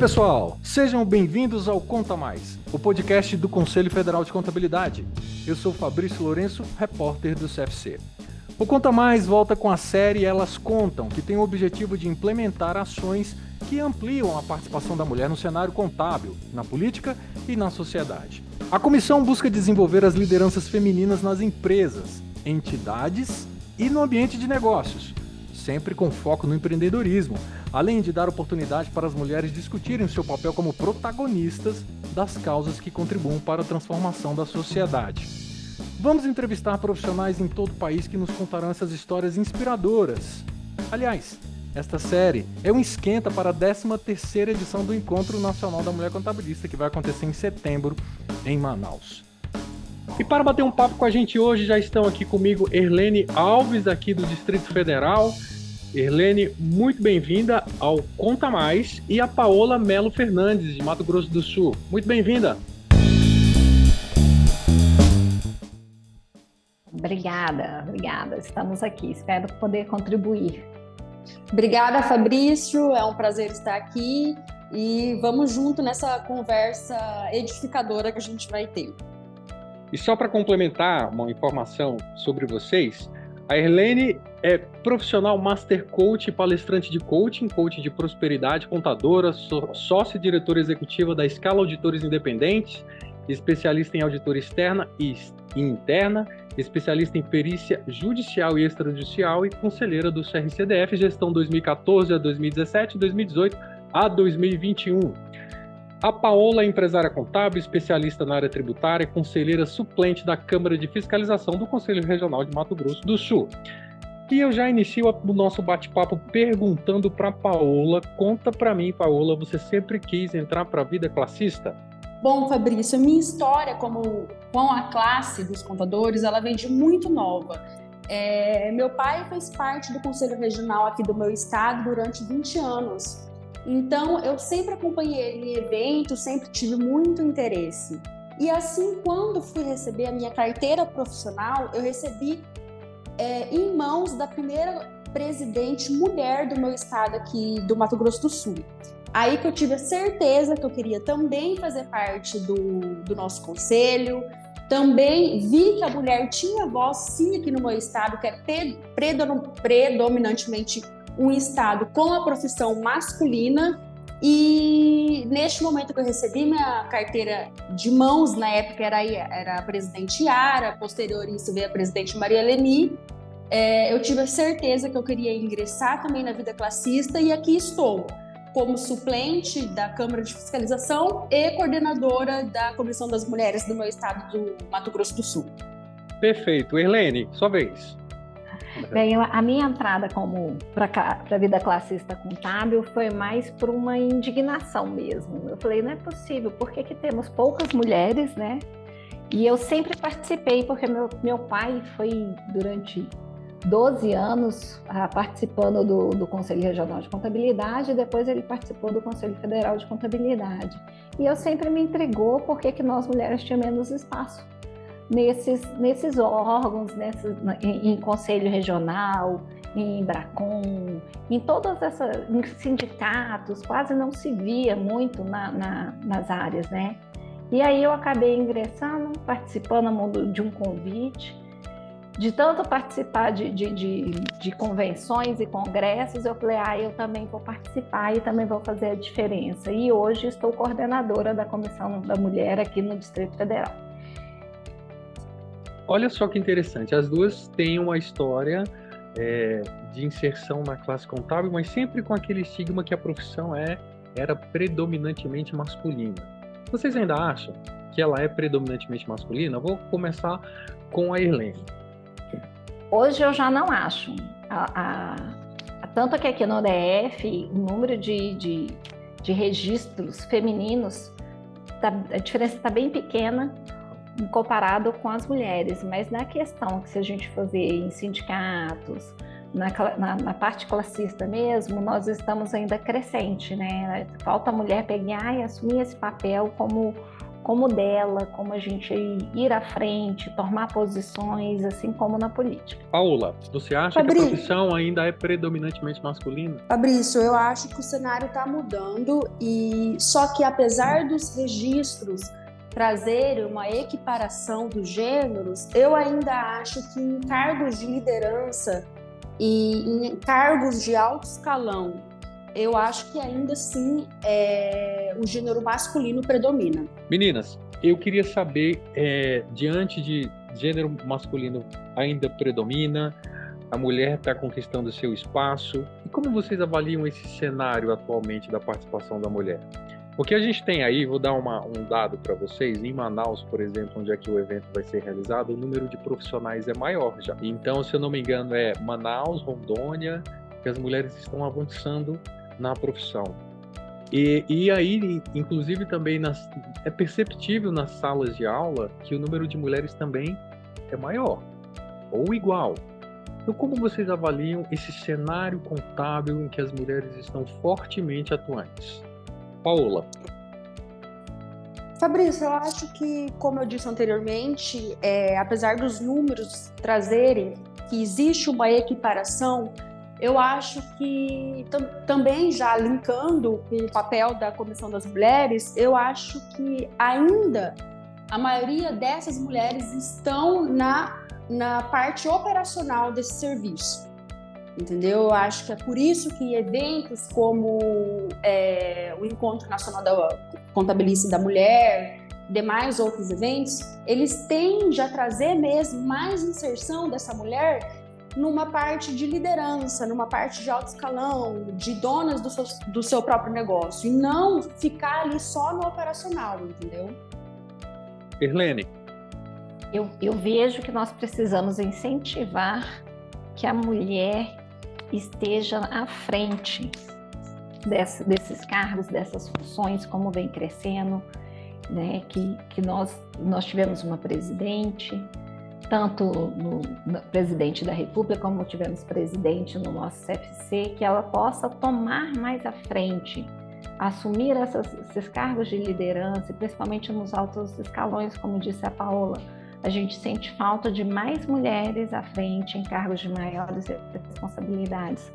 pessoal, sejam bem-vindos ao Conta Mais, o podcast do Conselho Federal de Contabilidade. Eu sou Fabrício Lourenço, repórter do CFC. O Conta Mais volta com a série Elas Contam, que tem o objetivo de implementar ações que ampliam a participação da mulher no cenário contábil, na política e na sociedade. A comissão busca desenvolver as lideranças femininas nas empresas, entidades e no ambiente de negócios, sempre com foco no empreendedorismo, além de dar oportunidade para as mulheres discutirem seu papel como protagonistas das causas que contribuem para a transformação da sociedade. Vamos entrevistar profissionais em todo o país que nos contarão essas histórias inspiradoras. Aliás, esta série é um esquenta para a 13ª edição do Encontro Nacional da Mulher Contabilista, que vai acontecer em setembro em Manaus. E para bater um papo com a gente hoje, já estão aqui comigo Erlene Alves, aqui do Distrito Federal, Erlene, muito bem-vinda ao Conta Mais e a Paola Melo Fernandes, de Mato Grosso do Sul. Muito bem-vinda. Obrigada, obrigada. Estamos aqui. Espero poder contribuir. Obrigada, Fabrício. É um prazer estar aqui e vamos junto nessa conversa edificadora que a gente vai ter. E só para complementar uma informação sobre vocês, a Erlene é profissional Master Coach palestrante de coaching, coach de prosperidade, contadora, sócia e diretora executiva da Escala Auditores Independentes, especialista em auditoria externa e interna, especialista em perícia judicial e extrajudicial e conselheira do CRCDF, gestão 2014 a 2017 e 2018 a 2021. A Paola é empresária contábil, especialista na área tributária, conselheira suplente da Câmara de Fiscalização do Conselho Regional de Mato Grosso do Sul. E eu já inicio o nosso bate-papo perguntando para Paola, conta para mim, Paola, você sempre quis entrar para a vida classista? Bom, Fabrício, a minha história como com a classe dos contadores, ela vem de muito nova. É, meu pai fez parte do Conselho Regional aqui do meu estado durante 20 anos. Então, eu sempre acompanhei ele em eventos, sempre tive muito interesse. E assim, quando fui receber a minha carteira profissional, eu recebi é, em mãos da primeira presidente mulher do meu estado aqui, do Mato Grosso do Sul. Aí que eu tive a certeza que eu queria também fazer parte do, do nosso conselho. Também vi que a mulher tinha voz, sim, aqui no meu estado, que é predominantemente um estado com a profissão masculina e neste momento que eu recebi minha carteira de mãos, na época era, era a presidente Yara, posterior isso veio a presidente Maria Leni, é, eu tive a certeza que eu queria ingressar também na vida classista e aqui estou, como suplente da Câmara de Fiscalização e coordenadora da Comissão das Mulheres do meu estado do Mato Grosso do Sul. Perfeito. Erlene, sua vez. Bem, a minha entrada como para a vida classista contábil foi mais por uma indignação mesmo. Eu falei, não é possível, por que, que temos poucas mulheres, né? E eu sempre participei, porque meu, meu pai foi durante 12 anos ah, participando do, do Conselho Regional de Contabilidade, depois ele participou do Conselho Federal de Contabilidade. E eu sempre me intrigou porque que nós mulheres tínhamos menos espaço nesses, nesses órgãos, nesses, em, em conselho regional, em Bracon, em todas essas em sindicatos, quase não se via muito na, na, nas áreas, né? E aí eu acabei ingressando, participando de um convite, de tanto participar de, de, de, de, convenções e congressos, eu falei, ah, eu também vou participar e também vou fazer a diferença. E hoje estou coordenadora da Comissão da Mulher aqui no Distrito Federal. Olha só que interessante, as duas têm uma história é, de inserção na classe contábil, mas sempre com aquele estigma que a profissão é era predominantemente masculina. Vocês ainda acham que ela é predominantemente masculina? vou começar com a Irlene. Hoje eu já não acho. A, a, tanto que aqui no DF, o número de, de, de registros femininos, tá, a diferença está bem pequena comparado com as mulheres, mas na questão que se a gente for ver em sindicatos, na, na, na, parte classista mesmo, nós estamos ainda crescente, né? Falta a mulher pegar e assumir esse papel como, como dela, como a gente ir à frente, tomar posições, assim como na política. Paula, você acha Fabrício, que a profissão ainda é predominantemente masculina? Fabrício, eu acho que o cenário está mudando e só que apesar dos registros trazerem uma equiparação dos gêneros, eu ainda acho que em cargos de liderança e em cargos de alto escalão eu acho que ainda assim é, o gênero masculino predomina. Meninas, eu queria saber, é, diante de gênero masculino ainda predomina, a mulher está conquistando seu espaço, e como vocês avaliam esse cenário atualmente da participação da mulher? O que a gente tem aí, vou dar uma, um dado para vocês, em Manaus, por exemplo, onde é que o evento vai ser realizado, o número de profissionais é maior já. Então, se eu não me engano, é Manaus, Rondônia, que as mulheres estão avançando na profissão. E, e aí, inclusive, também nas, é perceptível nas salas de aula que o número de mulheres também é maior ou igual. Então, como vocês avaliam esse cenário contábil em que as mulheres estão fortemente atuantes? Paola. Fabrício, eu acho que, como eu disse anteriormente, é, apesar dos números trazerem que existe uma equiparação, eu acho que também já linkando com o papel da Comissão das Mulheres, eu acho que ainda a maioria dessas mulheres estão na, na parte operacional desse serviço. Entendeu? Eu acho que é por isso que eventos como é, o Encontro Nacional da Contabilista da Mulher, demais outros eventos, eles tendem a trazer mesmo mais inserção dessa mulher numa parte de liderança, numa parte de alto escalão, de donas do seu, do seu próprio negócio, e não ficar ali só no operacional, entendeu? Irlene. Eu, eu vejo que nós precisamos incentivar que a mulher esteja à frente desse, desses cargos, dessas funções, como vem crescendo, né? que, que nós, nós tivemos uma presidente, tanto no, no, presidente da República como tivemos presidente no nosso CFC, que ela possa tomar mais à frente, assumir essas, esses cargos de liderança, principalmente nos altos escalões, como disse a Paola. A gente sente falta de mais mulheres à frente em cargos de maiores responsabilidades.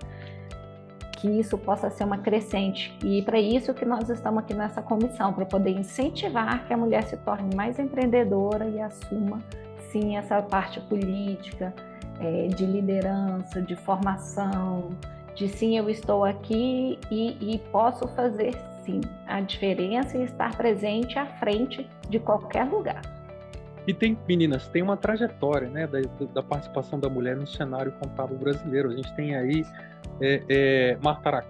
Que isso possa ser uma crescente. E para isso que nós estamos aqui nessa comissão, para poder incentivar que a mulher se torne mais empreendedora e assuma sim essa parte política, é, de liderança, de formação, de sim, eu estou aqui e, e, posso fazer sim a diferença e estar presente à frente de qualquer lugar. E tem, meninas, tem uma trajetória né, da, da participação da mulher no cenário contábil brasileiro. A gente tem aí é, é, Marta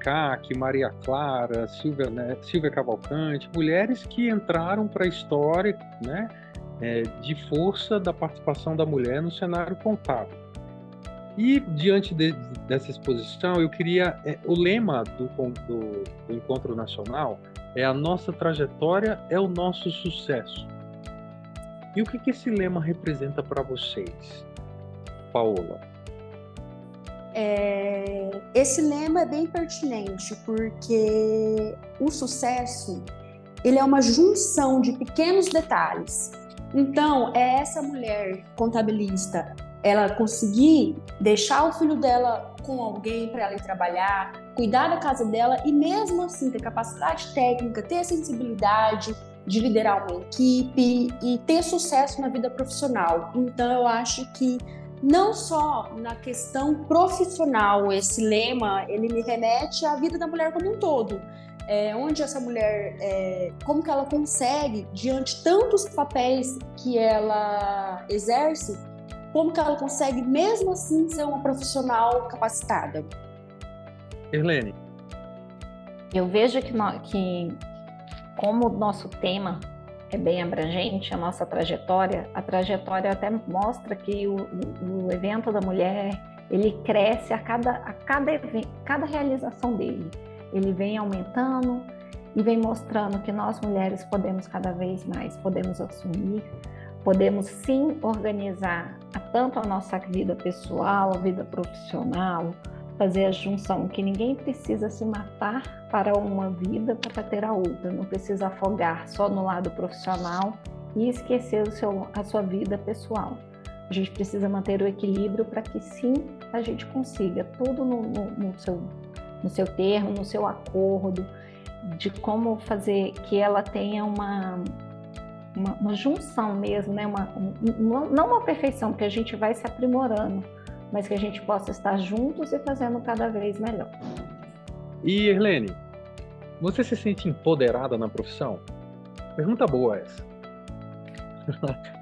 Maria Clara, Silvia, né, Silvia Cavalcante, mulheres que entraram para a história, né? é, de força da participação da mulher no cenário contábil. E diante de, dessa exposição, eu queria. É, o lema do, do, do, Encontro Nacional é a nossa trajetória é o nosso sucesso. E o que, que esse lema representa para vocês, Paola? É, esse lema é bem pertinente porque o sucesso ele é uma junção de pequenos detalhes então, é essa mulher contabilista, ela conseguir deixar o filho dela com alguém para ela ir trabalhar, cuidar da casa dela e mesmo assim ter capacidade técnica, ter sensibilidade de liderar uma equipe e ter sucesso na vida profissional. Então, eu acho que não só na questão profissional, esse lema, ele me remete à vida da mulher como um todo é, onde essa mulher, é, como que ela consegue, diante tantos papéis que ela exerce, como que ela consegue, mesmo assim, ser uma profissional capacitada? Irlene. Eu vejo que, que como o nosso tema é bem abrangente, a nossa trajetória, a trajetória até mostra que o, o, evento da mulher, ele cresce a cada, a cada, cada realização dele. Ele vem aumentando e vem mostrando que nós mulheres podemos cada vez mais, podemos assumir, podemos sim organizar tanto a nossa vida pessoal, a vida profissional, fazer a junção, que ninguém precisa se matar para uma vida para ter a outra. Não precisa afogar só no lado profissional e esquecer o seu, a sua vida pessoal. A gente precisa manter o equilíbrio para que sim a gente consiga tudo no, no, no, seu, no seu termo, no seu acordo, de como fazer que ela tenha uma, uma, uma junção mesmo, né? uma, uma, não uma perfeição, porque a gente vai se aprimorando, mas que a gente possa estar juntos e fazendo cada vez melhor. E Erlene, você se sente empoderada na profissão? Pergunta boa essa.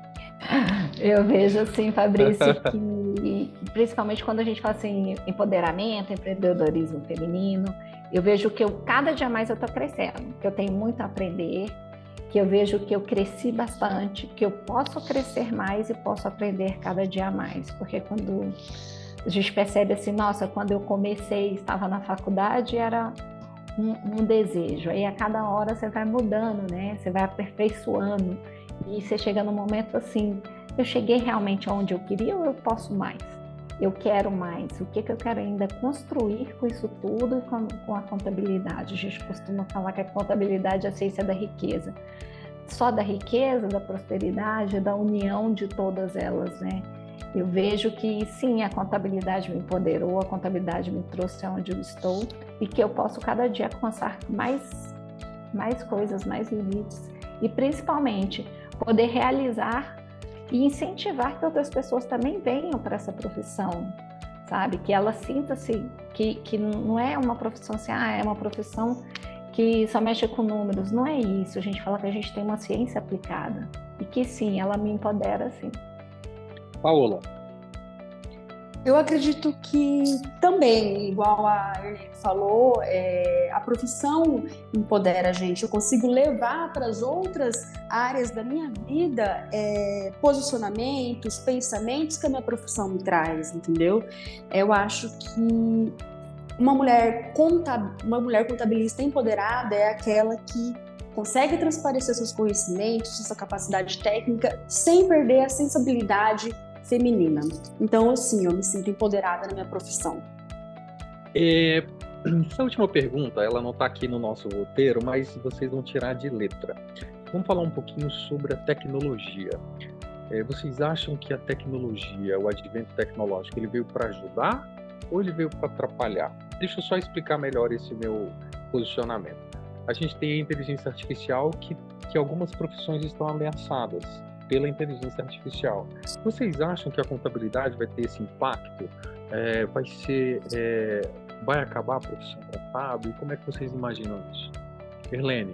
Eu vejo assim, Fabrício, que principalmente quando a gente fala assim, empoderamento, empreendedorismo feminino, eu vejo que eu cada dia mais eu estou crescendo, que eu tenho muito a aprender, que eu vejo que eu cresci bastante, que eu posso crescer mais e posso aprender cada dia mais, porque quando a gente percebe assim, nossa, quando eu comecei, estava na faculdade, era um, um desejo, aí a cada hora você vai mudando, né? Você vai aperfeiçoando e você chega num momento assim, eu cheguei realmente onde eu queria ou eu posso mais? Eu quero mais. O que, que eu quero ainda construir com isso tudo e com, com a contabilidade? A gente costuma falar que a contabilidade é a ciência da riqueza. Só da riqueza, da prosperidade, da união de todas elas, né? Eu vejo que sim, a contabilidade me empoderou, a contabilidade me trouxe aonde eu estou e que eu posso cada dia alcançar mais, mais coisas, mais limites e principalmente poder realizar e incentivar que outras pessoas também venham para essa profissão, sabe? Que ela sinta-se que, que não é uma profissão assim, ah, é uma profissão que só mexe com números. Não é isso. A gente fala que a gente tem uma ciência aplicada e que sim, ela me empodera sim. Paola, eu acredito que também, igual a Erlene falou, é, a profissão empodera a gente. Eu consigo levar para as outras áreas da minha vida é, posicionamentos, pensamentos que a minha profissão me traz, entendeu? Eu acho que uma mulher, contab uma mulher contabilista empoderada é aquela que consegue transparecer seus conhecimentos, sua capacidade técnica, sem perder a sensibilidade feminina. Então, assim, eu me sinto empoderada na minha profissão. É, essa última pergunta, ela não está aqui no nosso roteiro, mas vocês vão tirar de letra. Vamos falar um pouquinho sobre a tecnologia. É, vocês acham que a tecnologia, o advento tecnológico, ele veio para ajudar ou ele veio para atrapalhar? Deixa eu só explicar melhor esse meu posicionamento. A gente tem a inteligência artificial que, que algumas profissões estão ameaçadas pela inteligência artificial. Vocês acham que a contabilidade vai ter esse impacto? É, vai ser, é, vai acabar a profissão contábil? Como é que vocês imaginam isso? Erlene.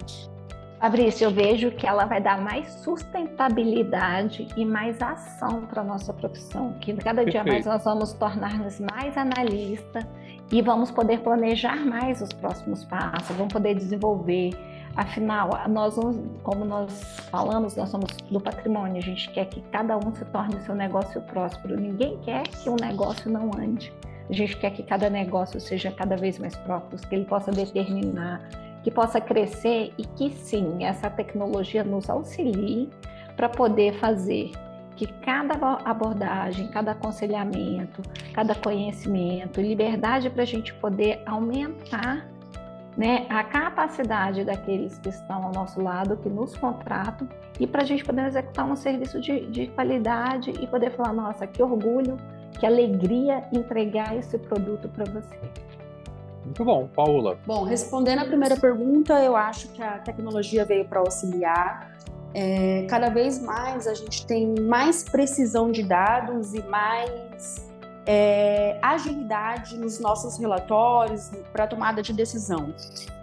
Fabrício, eu vejo que ela vai dar mais sustentabilidade e mais ação para a nossa profissão, que cada Perfeito. dia mais nós vamos tornar-nos mais analistas e vamos poder planejar mais os próximos passos, vamos poder desenvolver Afinal, nós, como nós falamos, nós somos do patrimônio, a gente quer que cada um se torne seu negócio próspero. Ninguém quer que um negócio não ande. A gente quer que cada negócio seja cada vez mais próspero, que ele possa determinar, que possa crescer e que sim, essa tecnologia nos auxilie para poder fazer que cada abordagem, cada aconselhamento, cada conhecimento, liberdade para a gente poder aumentar né, a capacidade daqueles que estão ao nosso lado, que nos contratam, e para a gente poder executar um serviço de, de qualidade e poder falar: nossa, que orgulho, que alegria entregar esse produto para você. Muito bom, Paula. Bom, respondendo a primeira pergunta, eu acho que a tecnologia veio para auxiliar. É, cada vez mais a gente tem mais precisão de dados e mais é, agilidade nos nossos relatórios para tomada de decisão.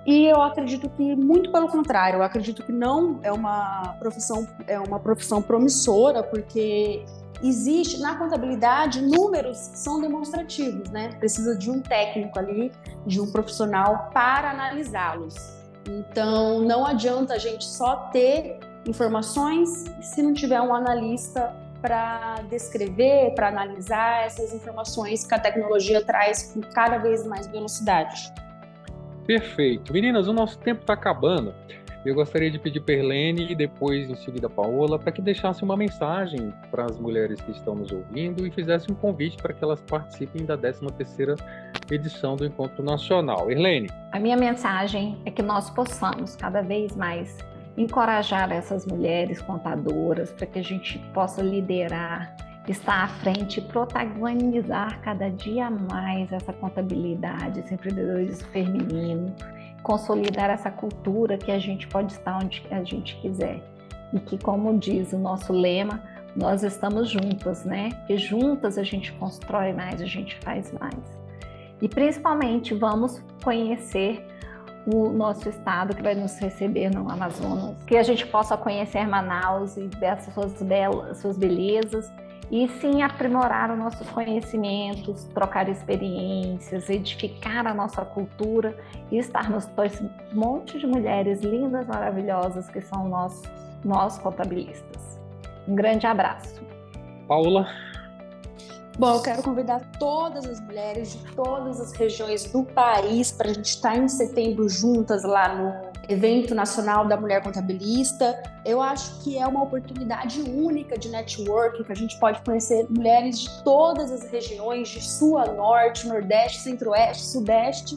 E eu acredito que muito pelo contrário, eu acredito que não é uma profissão é uma profissão promissora, porque existe na contabilidade números são demonstrativos, né? Precisa de um técnico ali, de um profissional para analisá-los. Então, não adianta a gente só ter informações se não tiver um analista para descrever, para analisar essas informações que a tecnologia traz com cada vez mais velocidade. Perfeito. Meninas, o nosso tempo está acabando. Eu gostaria de pedir para Erlene e depois, em seguida, Paola, para que deixasse uma mensagem para as mulheres que estão nos ouvindo e fizesse um convite para que elas participem da 13ª edição do Encontro Nacional. Irlene. A minha mensagem é que nós possamos cada vez mais encorajar essas mulheres contadoras para que a gente possa liderar, estar à frente, protagonizar cada dia mais essa contabilidade, esse empreendedorismo feminino, consolidar essa cultura que a gente pode estar onde a gente quiser. E que, como diz o nosso lema, nós estamos juntas, né? Que juntas a gente constrói mais, a gente faz mais. E principalmente vamos conhecer o nosso estado que vai nos receber no Amazonas, que a gente possa conhecer Manaus e ver suas belas, suas belezas e sim aprimorar os nossos conhecimentos, trocar experiências, edificar a nossa cultura e estarmos dois monte de mulheres lindas, maravilhosas que são nós, nós contabilistas. Um grande abraço. Paula. Bom, eu quero convidar todas as mulheres de todas as regiões do país para a gente estar em setembro juntas lá no Evento Nacional da Mulher Contabilista. Eu acho que é uma oportunidade única de networking, que a gente pode conhecer mulheres de todas as regiões, de sul norte, nordeste, centro-oeste, sudeste,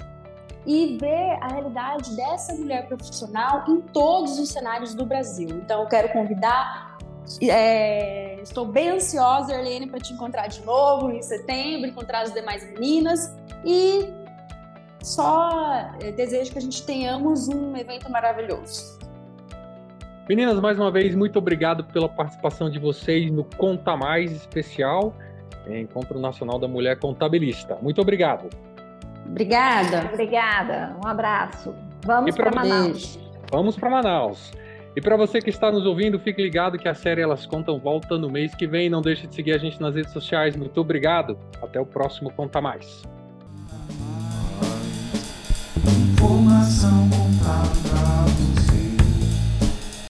e ver a realidade dessa mulher profissional em todos os cenários do Brasil. Então, eu quero convidar é, estou bem ansiosa, Erlene, para te encontrar de novo em setembro, encontrar as demais meninas e só é, desejo que a gente tenhamos um evento maravilhoso. Meninas, mais uma vez, muito obrigado pela participação de vocês no Conta Mais especial, Encontro Nacional da Mulher Contabilista. Muito obrigado. Obrigada. Obrigada. Um abraço. Vamos para Manaus. Vamos para Manaus. E para você que está nos ouvindo, fique ligado que a série Elas Contam volta no mês que vem. Não deixe de seguir a gente nas redes sociais. Muito obrigado. Até o próximo Conta Mais. Informação.